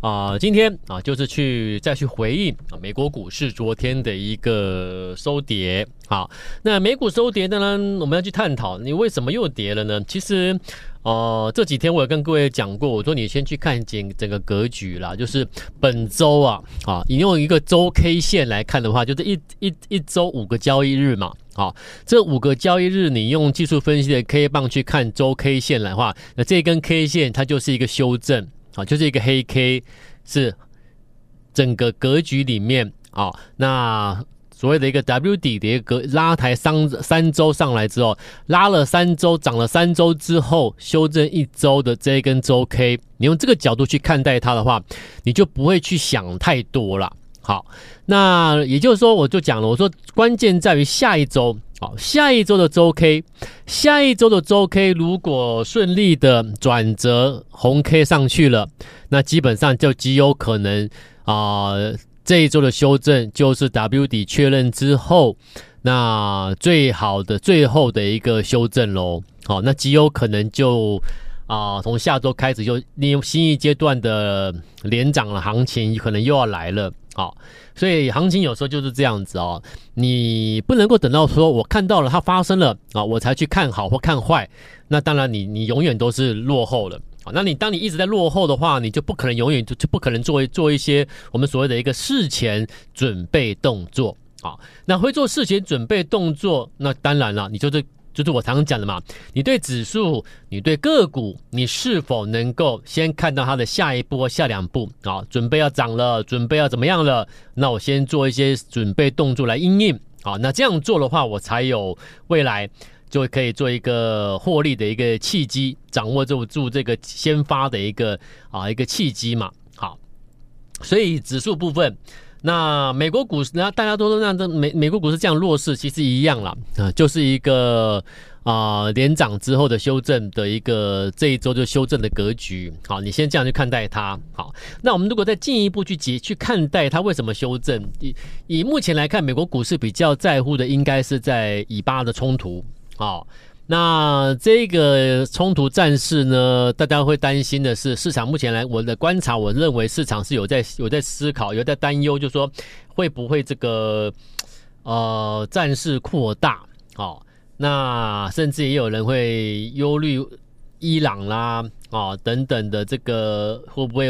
啊、今天啊，就是去再去回应啊，美国股市昨天的一个收跌。好，那美股收跌的呢，我们要去探讨你为什么又跌了呢？其实。哦、呃，这几天我有跟各位讲过，我说你先去看整整个格局啦，就是本周啊，啊，你用一个周 K 线来看的话，就是一一一周五个交易日嘛，啊，这五个交易日你用技术分析的 K 棒去看周 K 线来的话，那这根 K 线它就是一个修正啊，就是一个黑 K，是整个格局里面啊，那。所谓的一个 W 底的一个格拉抬三三周上来之后，拉了三周，涨了三周之后，修正一周的这一根周 K，你用这个角度去看待它的话，你就不会去想太多了。好，那也就是说，我就讲了，我说关键在于下一周，好，下一周的周 K，下一周的周 K 如果顺利的转折红 K 上去了，那基本上就极有可能啊。这一周的修正就是 W 底确认之后，那最好的最后的一个修正喽。好，那极有可能就啊，从下周开始就利用新一阶段的连涨的行情，可能又要来了。好，所以行情有时候就是这样子哦，你不能够等到说我看到了它发生了啊，我才去看好或看坏。那当然你，你永远都是落后了。那你当你一直在落后的话，你就不可能永远就就不可能做做一些我们所谓的一个事前准备动作啊。那会做事前准备动作，那当然了，你就是就是我常常讲的嘛。你对指数，你对个股，你是否能够先看到它的下一波下两步啊？准备要涨了，准备要怎么样了？那我先做一些准备动作来应应啊。那这样做的话，我才有未来。就可以做一个获利的一个契机，掌握住住这个先发的一个啊一个契机嘛。好，所以指数部分，那美国股市，那大家都说让这美美国股市这样弱势，其实一样啦，啊，就是一个啊连涨之后的修正的一个这一周就修正的格局。好，你先这样去看待它。好，那我们如果再进一步去解去看待它为什么修正，以以目前来看，美国股市比较在乎的应该是在以巴的冲突。好，那这个冲突战事呢，大家会担心的是，市场目前来我的观察，我认为市场是有在有在思考，有在担忧，就是说会不会这个呃战事扩大？好，那甚至也有人会忧虑伊朗啦啊等等的这个会不会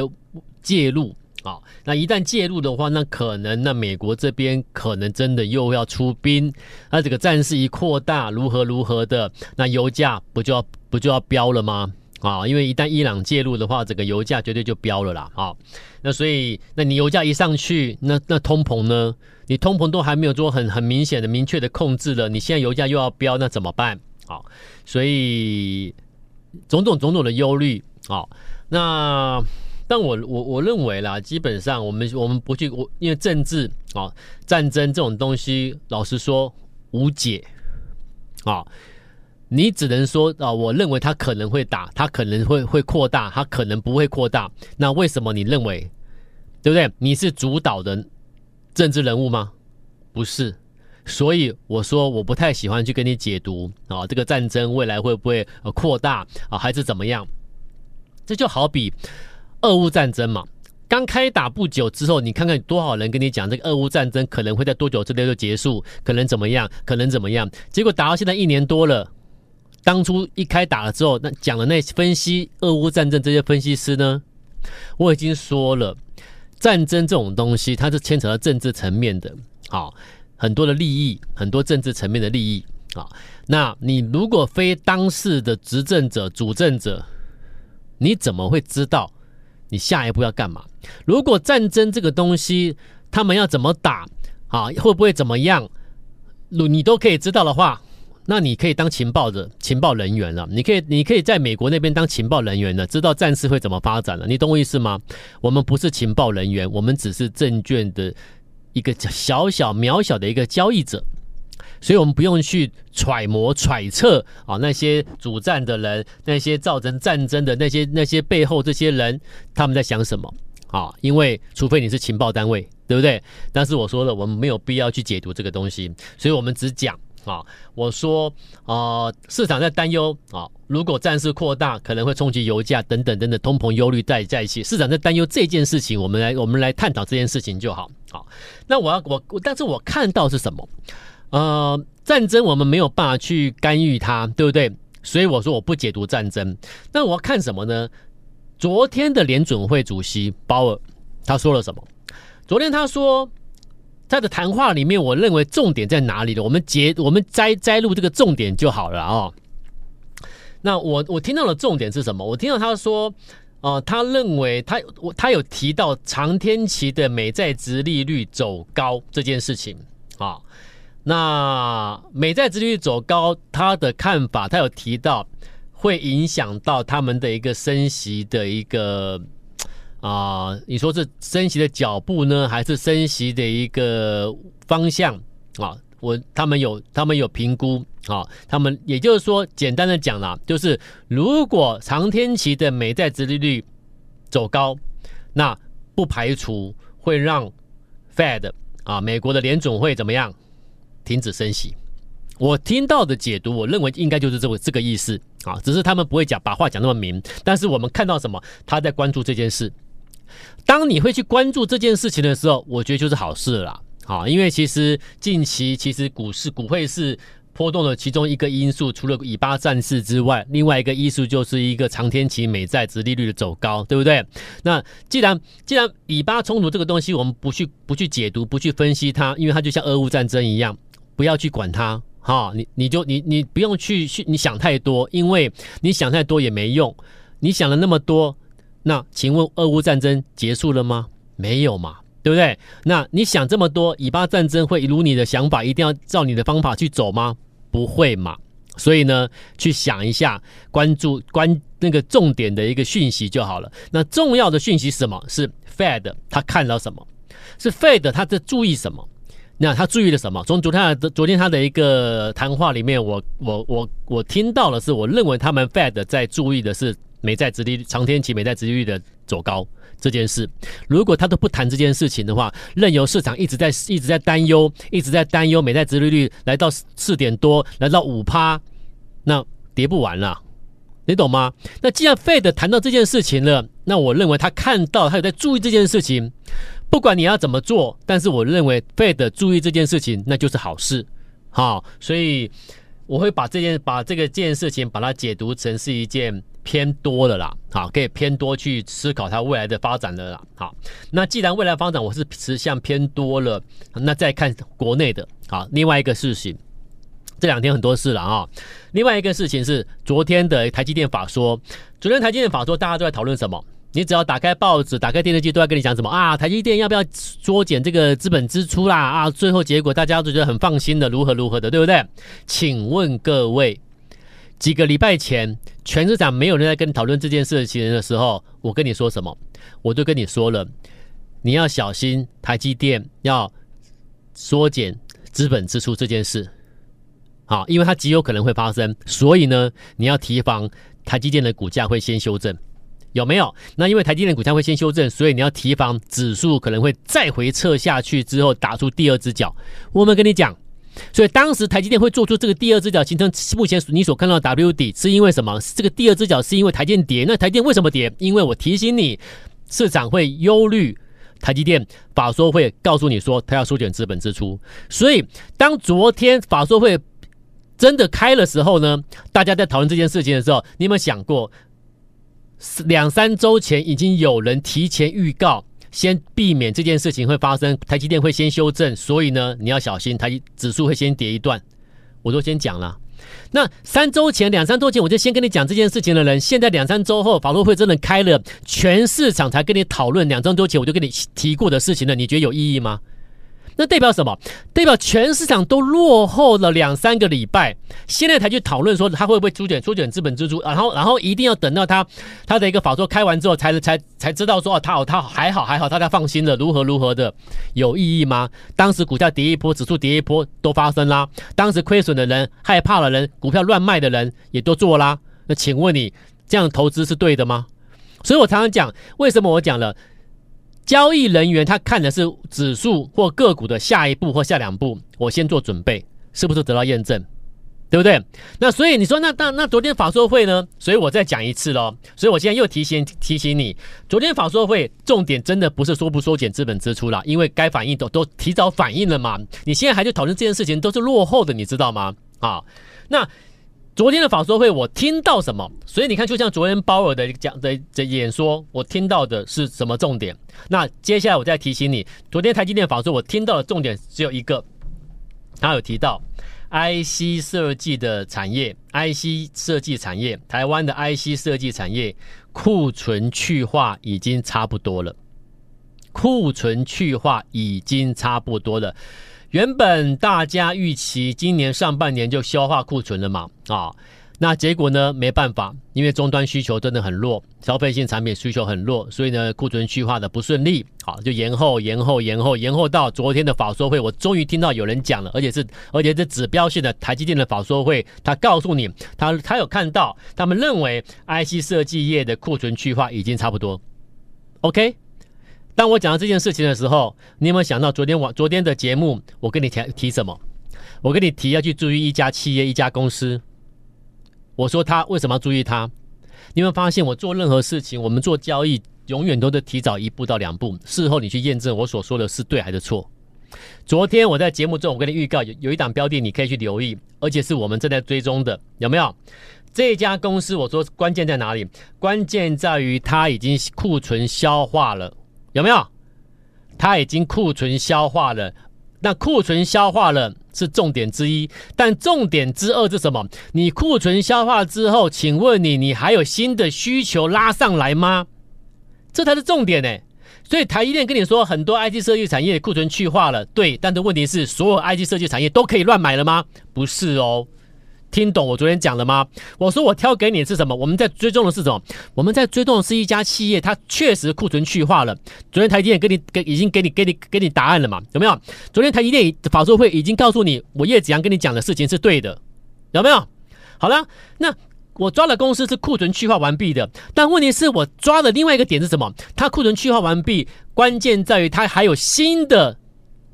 介入？好，那一旦介入的话，那可能那美国这边可能真的又要出兵，那这个战事一扩大，如何如何的，那油价不就要不就要飙了吗？啊，因为一旦伊朗介入的话，这个油价绝对就飙了啦。啊，那所以那你油价一上去，那那通膨呢？你通膨都还没有做很很明显的明确的控制了，你现在油价又要飙，那怎么办？啊，所以种种种种的忧虑啊，那。但我我我认为啦，基本上我们我们不去我，因为政治啊、战争这种东西，老实说无解啊、你只能说啊、我认为他可能会打，他可能会会扩大，他可能不会扩大。那为什么你认为？对不对？你是主导的政治人物吗？不是。所以我说我不太喜欢去跟你解读啊、这个战争未来会不会扩大啊、还是怎么样？这就好比。俄乌战争嘛，刚开打不久之后，你看看多少人跟你讲这个俄乌战争可能会在多久之内就结束，可能怎么样，可能怎么样？结果打到现在一年多了，当初一开打了之后，那讲的那分析俄乌战争这些分析师呢，我已经说了，战争这种东西它是牵扯到政治层面的，好，很多的利益，很多政治层面的利益啊。那你如果非当事的执政者、主政者，你怎么会知道？你下一步要干嘛？如果战争这个东西，他们要怎么打啊？会不会怎么样？如你都可以知道的话，那你可以当情报的情报人员了。你可以，你可以在美国那边当情报人员了，知道战事会怎么发展了。你懂我意思吗？我们不是情报人员，我们只是证券的一个小小渺小的一个交易者。所以我们不用去揣摩揣测啊那些主战的人，那些造成战争的那些那些背后这些人他们在想什么啊？因为除非你是情报单位，对不对？但是我说了，我们没有必要去解读这个东西，所以我们只讲。啊，我说，呃，市场在担忧啊，如果战事扩大，可能会冲击油价等等等等，通膨忧虑在在一起，市场在担忧这件事情，我们来我们来探讨这件事情就好。好，那我要我，但是我看到是什么？呃，战争我们没有办法去干预它，对不对？所以我说我不解读战争。那我要看什么呢？昨天的联准会主席鲍尔他说了什么？昨天他说。他的谈话里面，我认为重点在哪里呢？我们截我们摘摘录这个重点就好了啊、哦。那我我听到的重点是什么？我听到他说，呃，他认为他我他有提到长天期的美债殖利率走高这件事情啊、那美债殖利率走高，他的看法，他有提到会影响到他们的一个升息的一个。啊、你说是升息的脚步呢，还是升息的一个方向啊？我他们有他们有评估啊，他们也就是说，简单的讲啦，就是如果长天期的美债殖利率走高，那不排除会让 Fed 啊，美国的联总会怎么样停止升息。我听到的解读，我认为应该就是这个这个意思啊，只是他们不会讲把话讲那么明，但是我们看到什么，他在关注这件事。当你会去关注这件事情的时候，我觉得就是好事了啦。好，因为其实近期其实股市股汇是波动的其中一个因素，除了以巴战事之外，另外一个因素就是一个长天期美债殖利率的走高，对不对？那既然既然以巴冲突这个东西，我们不去不去解读，不去分析它，因为它就像俄乌战争一样，不要去管它。哈，你你就你你不用去去你想太多，因为你想太多也没用，你想了那么多。那请问，俄乌战争结束了吗？没有嘛，对不对？那你想这么多，以巴战争会如你的想法，一定要照你的方法去走吗？不会嘛。所以呢，去想一下，关注关那个重点的一个讯息就好了。那重要的讯息是什么？是 Fed 他看到什么？是 Fed 他在注意什么？那他注意了什么？从昨天的昨天他的一个谈话里面，我我我我听到的是，我认为他们 Fed 在注意的是。美债殖利率长天期美债殖利率的走高这件事，如果他都不谈这件事情的话，任由市场一直在一直在担忧，一直在担忧美债殖利率来到四点多，来到五趴，那跌不完了，你懂吗？那既然 Fed 谈到这件事情了，那我认为他看到他有在注意这件事情，不管你要怎么做，但是我认为 Fed 注意这件事情，那就是好事，好，所以我会把这件把这个件事情把它解读成是一件。偏多的啦，好，可以偏多去思考它未来的发展的啦，好，那既然未来发展我是持向偏多了，那再看国内的，好，另外一个事情，这两天很多事了啊，另外一个事情是昨天的台积电法说，昨天台积电法说大家都在讨论什么？你只要打开报纸、打开电视机，都在跟你讲什么啊？台积电要不要缩减这个资本支出啦？啊，最后结果大家都觉得很放心的，如何如何的，对不对？请问各位。几个礼拜前，全市场没有人在跟你讨论这件事情的时候，我跟你说什么？我就跟你说了，你要小心台积电要缩减资本支出这件事，好，因为它极有可能会发生，所以呢，你要提防台积电的股价会先修正，有没有？那因为台积电股价会先修正，所以你要提防指数可能会再回撤下去之后打出第二只脚。我们跟你讲。所以当时台积电会做出这个第二只脚，形成目前你所看到的 W 底，是因为什么？这个第二只脚是因为台积电跌。那台积电为什么跌？因为我提醒你，市场会忧虑台积电法说会告诉你说，他要缩减资本支出。所以当昨天法说会真的开的时候呢，大家在讨论这件事情的时候，你有没有想过，两三周前已经有人提前预告？先避免这件事情会发生，台积电会先修正，所以呢，你要小心，台指数会先跌一段。我都先讲了。那三周前、两三周前，我就先跟你讲这件事情的人，现在两三周后，法说会真的开了，全市场才跟你讨论两三周前我就跟你提过的事情了，你觉得有意义吗？那代表什么？代表全市场都落后了两三个礼拜，现在才去讨论说它会不会缩卷缩卷资本支出，然后然后一定要等到它它的一个法说开完之后才才才知道说哦，它哦它还好还好，大家放心了，如何如何的有意义吗？当时股价跌一波，指数跌一波都发生啦，当时亏损的人、害怕的人、股票乱卖的人也都做啦。那请问你这样投资是对的吗？所以我常常讲，为什么我讲了？交易人员他看的是指数或个股的下一步或下两步，我先做准备，是不是得到验证？对不对？那所以你说那那那昨天法说会呢？所以我再讲一次喽。所以我现在又提醒提醒你，昨天法说会重点真的不是说不缩减资本支出了，因为该反应都都提早反应了嘛。你现在还去讨论这件事情，都是落后的，你知道吗？啊，那。昨天的法说会，我听到什么？所以你看，就像昨天鲍尔的讲的的演说，我听到的是什么重点？那接下来我再提醒你，昨天台积电法说，我听到的重点只有一个，他有提到 IC 设计的产业，IC 设计产业，台湾的 IC 设计产业库存去化已经差不多了，库存去化已经差不多了。原本大家预期今年上半年就消化库存了嘛，啊，那结果呢？没办法，因为终端需求真的很弱，消费性产品需求很弱，所以呢，库存去化的不顺利，好，就延后、延后、延后、延后到昨天的法说会，我终于听到有人讲了，而且是而且是指标性的台积电的法说会，他告诉你，他他有看到，他们认为 IC 设计业的库存去化已经差不多，OK。当我讲到这件事情的时候，你有没有想到昨天晚昨天的节目，我跟你提提什么？我跟你提要去注意一家企业、一家公司。我说他为什么要注意他？你有没有发现我做任何事情，我们做交易永远都得提早一步到两步，事后你去验证我所说的是对还是错。昨天我在节目中，我跟你预告有有一档标的，你可以去留意，而且是我们正在追踪的，有没有？这家公司我说关键在哪里？关键在于它已经库存消化了。有没有？它已经库存消化了，那库存消化了是重点之一，但重点之二是什么？你库存消化之后，请问你，你还有新的需求拉上来吗？这才是重点呢。所以台积电跟你说，很多 IT 设计产业库存去化了，对，但是问题是，所有 IT 设计产业都可以乱买了吗？不是哦。听懂我昨天讲了吗？我说我挑给你的是什么？我们在追踪的是什么？我们在追踪的是一家企业，它确实库存去化了。昨天台积电给你给已经给你给你给你答案了嘛？有没有？昨天台积电法说会已经告诉你，我叶子阳跟你讲的事情是对的，有没有？好了，那我抓的公司是库存去化完毕的，但问题是我抓的另外一个点是什么？它库存去化完毕，关键在于它还有新的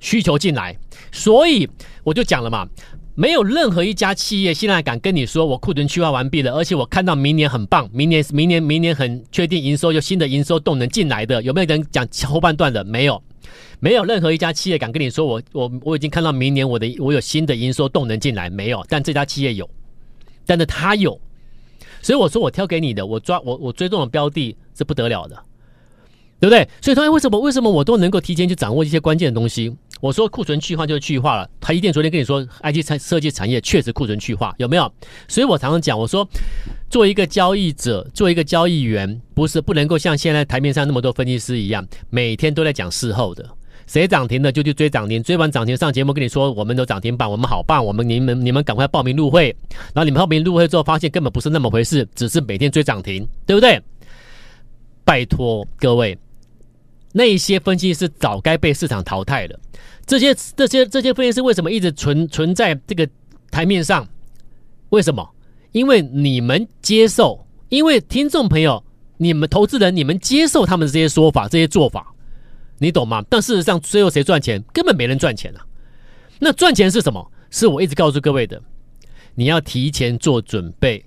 需求进来，所以我就讲了嘛。没有任何一家企业现在敢跟你说，我库存去化完毕了，而且我看到明年很棒，明年明年明年很确定营收有新的营收动能进来的，有没有人讲后半段的？没有，没有任何一家企业敢跟你说，我我我已经看到明年我的我有新的营收动能进来，没有，但这家企业有，但是他有，所以我说我挑给你的，我抓我我追踪的标的是不得了的。对不对？所以，他为什么为什么我都能够提前去掌握一些关键的东西？我说库存去化就是去化了。他一定昨天跟你说，IC 设计产业确实库存去化，有没有？所以我常常讲，我说，做一个交易者，做一个交易员，不是不能够像现在台面上那么多分析师一样，每天都在讲事后的，谁涨停了就去追涨停，追完涨停上节目跟你说，我们有涨停板，我们好棒，我们你们你们赶快报名入会。然后你们报名入会之后，发现根本不是那么回事，只是每天追涨停，对不对？拜托各位。那一些分析师早该被市场淘汰了。这些、这些、这些分析师为什么一直存存在这个台面上？为什么？因为你们接受，因为听众朋友、你们投资人、你们接受他们的这些说法、这些做法，你懂吗？但事实上，最后谁赚钱？根本没人赚钱啊。那赚钱是什么？是我一直告诉各位的，你要提前做准备。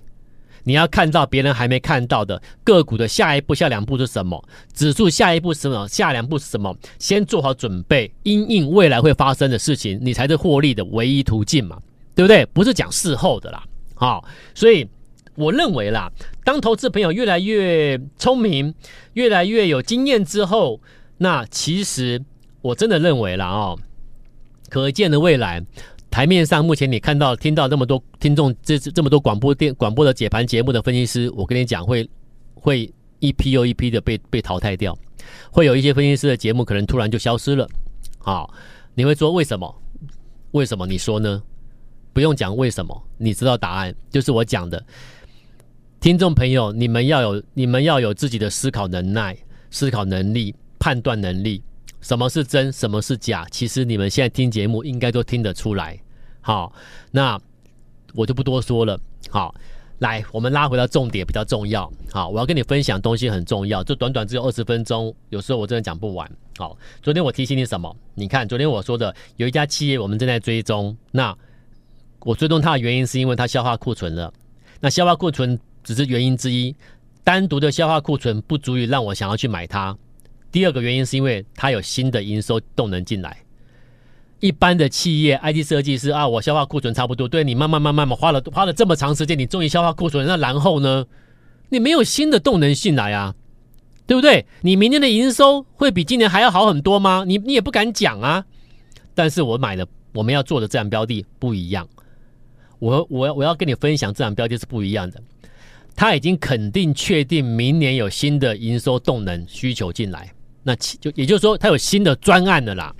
你要看到别人还没看到的个股的下一步、下两步是什么？指数下一步是什么？下两步是什么？先做好准备，因应未来会发生的事情，你才是获利的唯一途径嘛，对不对？不是讲事后的啦，好，所以我认为啦，当投资朋友越来越聪明、越来越有经验之后，那其实我真的认为啦哦，可见的未来。台面上目前你看到听到那么多听众这这么多广播电广播的解盘节目的分析师，我跟你讲会会一批又一批的被被淘汰掉，会有一些分析师的节目可能突然就消失了。好，你会说为什么？为什么？你说呢？不用讲为什么，你知道答案，就是我讲的。听众朋友，你们要有你们要有自己的思考能耐、思考能力、判断能力。什么是真？什么是假？其实你们现在听节目应该都听得出来。好，那我就不多说了。好，来，我们拉回到重点，比较重要。好，我要跟你分享东西很重要，就短短只有二十分钟，有时候我真的讲不完。好，昨天我提醒你什么？你看，昨天我说的有一家企业，我们正在追踪。那我追踪它的原因是因为它消化库存了。那消化库存只是原因之一，单独的消化库存不足以让我想要去买它。第二个原因是因为它有新的营收动能进来。一般的企业 IT 设计师啊，我消化库存差不多，对，你慢慢慢慢慢花了花了这么长时间，你终于消化库存，那然后呢？你没有新的动能进来啊，对不对？你明年的营收会比今年还要好很多吗？你你也不敢讲啊。但是我买的我们要做的这样标的不一样。我我我要跟你分享，这档标的是不一样的。他已经肯定确定明年有新的营收动能需求进来，那其就也就是说，他有新的专案的啦。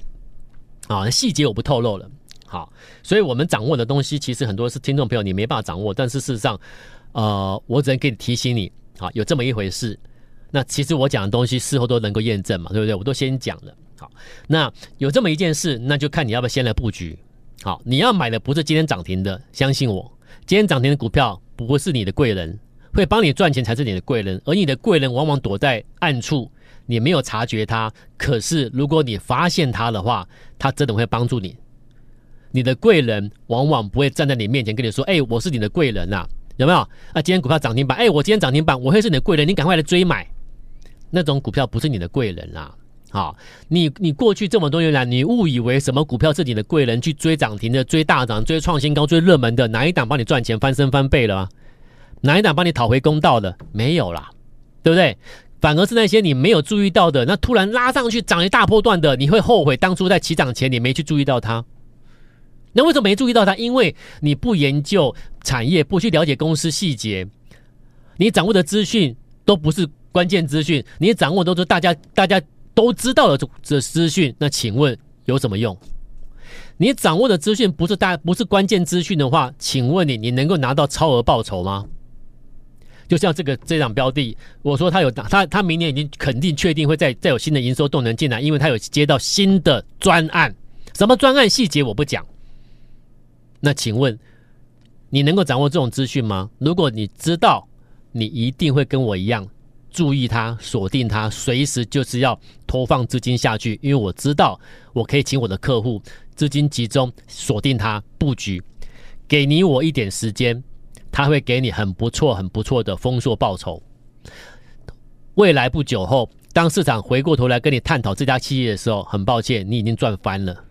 啊，细节我不透露了。好，所以我们掌握的东西，其实很多是听众朋友你没办法掌握，但是事实上，呃，我只能给你提醒你，好，有这么一回事。那其实我讲的东西事后都能够验证嘛，对不对？我都先讲了。好，那有这么一件事，那就看你要不要先来布局。好，你要买的不是今天涨停的，相信我，今天涨停的股票不是你的贵人，会帮你赚钱才是你的贵人，而你的贵人往往躲在暗处，你没有察觉他。可是如果你发现他的话，他真的会帮助你。你的贵人往往不会站在你面前跟你说：“哎，我是你的贵人呐，有没有？”啊，今天股票涨停板，哎，我今天涨停板，我会是你的贵人，你赶快来追买。那种股票不是你的贵人啦。好，你你过去这么多年来，你误以为什么股票是你的贵人？去追涨停的、追大涨、追创新高、追热门的，哪一档帮你赚钱翻身翻倍了？哪一档帮你讨回公道的？没有啦，对不对？反而是那些你没有注意到的，那突然拉上去涨一大波段的，你会后悔当初在起涨前你没去注意到它。那为什么没注意到它？因为你不研究产业，不去了解公司细节，你掌握的资讯都不是关键资讯，你掌握都是大家大家。都知道的这这资讯，那请问有什么用？你掌握的资讯不是大不是关键资讯的话，请问你你能够拿到超额报酬吗？就像这个这张标的，我说他有他他明年已经肯定确定会再再有新的营收动能进来，因为他有接到新的专案，什么专案细节我不讲。那请问你能够掌握这种资讯吗？如果你知道，你一定会跟我一样。注意它，锁定它，随时就是要投放资金下去，因为我知道我可以请我的客户资金集中锁定它布局，给你我一点时间，他会给你很不错、很不错的丰硕报酬。未来不久后，当市场回过头来跟你探讨这家企业的时候，很抱歉，你已经赚翻了。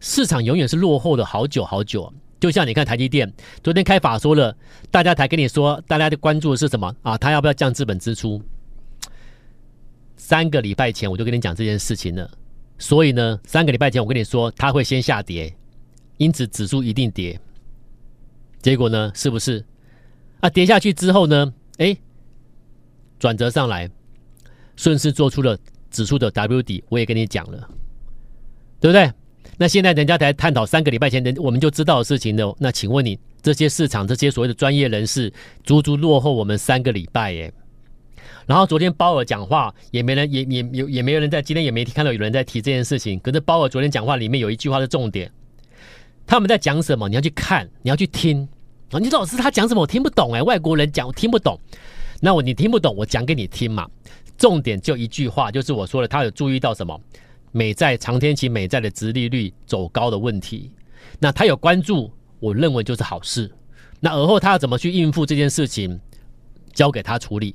市场永远是落后的好久好久。就像你看台积电，昨天开法说了，大家才跟你说，大家的关注的是什么啊？他要不要降资本支出？三个礼拜前我就跟你讲这件事情了，所以呢，三个礼拜前我跟你说他会先下跌，因此指数一定跌。结果呢，是不是？啊，跌下去之后呢，哎，转折上来，顺势做出了指数的 W 底，我也跟你讲了，对不对？那现在人家才探讨三个礼拜前的我们就知道的事情呢。那请问你这些市场这些所谓的专业人士，足足落后我们三个礼拜耶。然后昨天鲍尔讲话也没人也也也也没有人在今天也没看到有人在提这件事情。可是鲍尔昨天讲话里面有一句话的重点，他们在讲什么？你要去看，你要去听你老师他讲什么？我听不懂哎，外国人讲我听不懂。那我你听不懂，我讲给你听嘛。重点就一句话，就是我说了，他有注意到什么？美债长天期美债的殖利率走高的问题，那他有关注，我认为就是好事。那而后他要怎么去应付这件事情，交给他处理。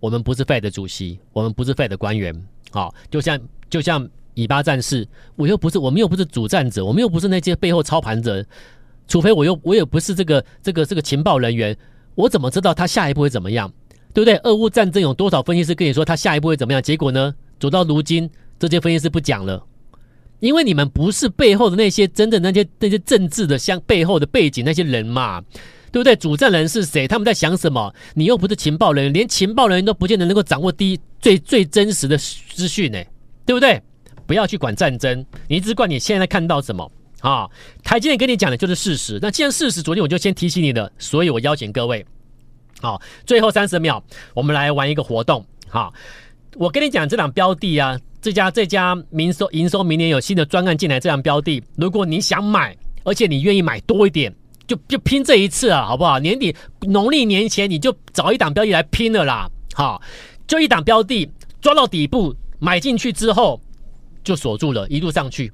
我们不是 Fed 的主席，我们不是 Fed 的官员，好，就像就像以巴战事，我又不是，我们又不是主战者，我们又不是那些背后操盘者，除非我又我也不是这个这个这个情报人员，我怎么知道他下一步会怎么样？对不对？俄乌战争有多少分析师跟你说他下一步会怎么样？结果呢？走到如今。这些分析师不讲了，因为你们不是背后的那些真的那些那些政治的像背后的背景那些人嘛，对不对？主战人是谁？他们在想什么？你又不是情报人员，连情报人员都不见得能够掌握第一最最真实的资讯呢，对不对？不要去管战争，你只管你现在看到什么啊？台积电跟你讲的就是事实。那既然事实，昨天我就先提醒你的，所以我邀请各位，好，最后三十秒，我们来玩一个活动。好，我跟你讲，这档标的啊，这家这家营收营收明年有新的专案进来，这档标的，如果你想买，而且你愿意买多一点。就就拼这一次啊，好不好？年底农历年前你就找一档标的来拼了啦，好，就一档标的抓到底部买进去之后就锁住了，一路上去，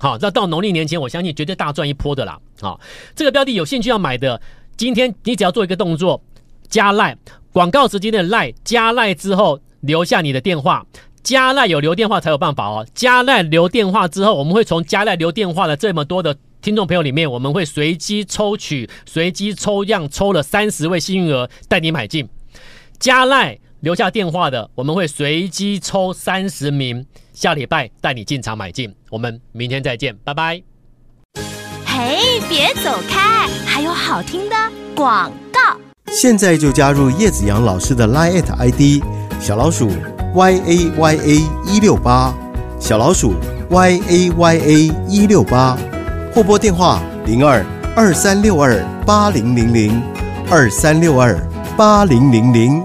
好，那到农历年前我相信绝对大赚一波的啦，好，这个标的有兴趣要买的，今天你只要做一个动作，加赖广告时间的赖加赖之后留下你的电话，加赖有留电话才有办法哦，加赖留电话之后，我们会从加赖留电话的这么多的。听众朋友里面，我们会随机抽取、随机抽样抽了三十位幸运儿，带你买进。加赖留下电话的，我们会随机抽三十名，下礼拜带你进场买进。我们明天再见，拜拜。嘿，别走开，还有好听的广告。现在就加入叶子阳老师的 Line ID 小老鼠 y a y a 一六八，小老鼠 y a y a 一六八。或拨电话零二二三六二八零零零二三六二八零零零。